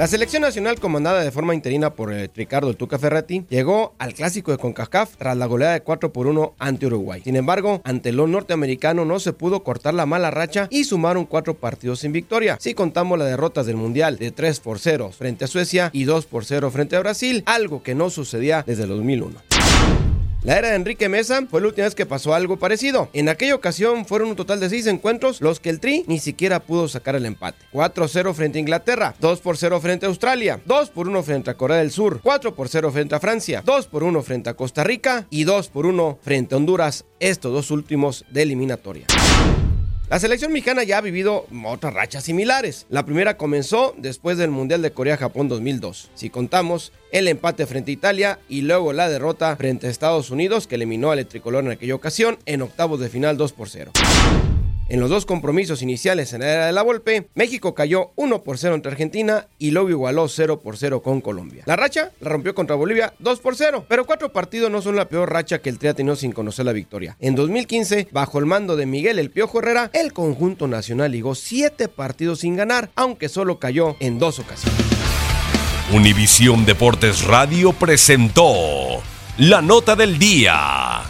La selección nacional comandada de forma interina por eh, Ricardo Tuca Ferretti llegó al clásico de CONCACAF tras la goleada de 4 por 1 ante Uruguay. Sin embargo, ante los norteamericanos no se pudo cortar la mala racha y sumaron cuatro partidos sin victoria. Si contamos las derrotas del Mundial de 3 por 0 frente a Suecia y 2 por 0 frente a Brasil, algo que no sucedía desde el 2001. La era de Enrique Mesa fue la última vez que pasó algo parecido. En aquella ocasión fueron un total de 6 encuentros los que el Tri ni siquiera pudo sacar el empate. 4-0 frente a Inglaterra, 2 por 0 frente a Australia, 2 por 1 frente a Corea del Sur, 4 por 0 frente a Francia, 2 por 1 frente a Costa Rica y 2 por 1 frente a Honduras, estos dos últimos de eliminatoria. La selección mexicana ya ha vivido otras rachas similares. La primera comenzó después del Mundial de Corea-Japón 2002. Si contamos el empate frente a Italia y luego la derrota frente a Estados Unidos que eliminó al tricolor en aquella ocasión en octavos de final 2 por 0. En los dos compromisos iniciales en la era de la Volpe, México cayó 1 por 0 entre Argentina y luego igualó 0 por 0 con Colombia. La racha la rompió contra Bolivia 2 por 0, pero cuatro partidos no son la peor racha que el Tri ha tenido sin conocer la victoria. En 2015, bajo el mando de Miguel El Piojo Herrera, el conjunto nacional ligó 7 partidos sin ganar, aunque solo cayó en dos ocasiones. Univisión Deportes Radio presentó la nota del día.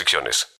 restricciones.